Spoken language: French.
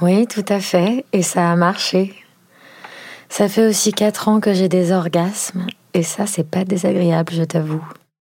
Oui, tout à fait. Et ça a marché. Ça fait aussi quatre ans que j'ai des orgasmes. Et ça, c'est pas désagréable, je t'avoue.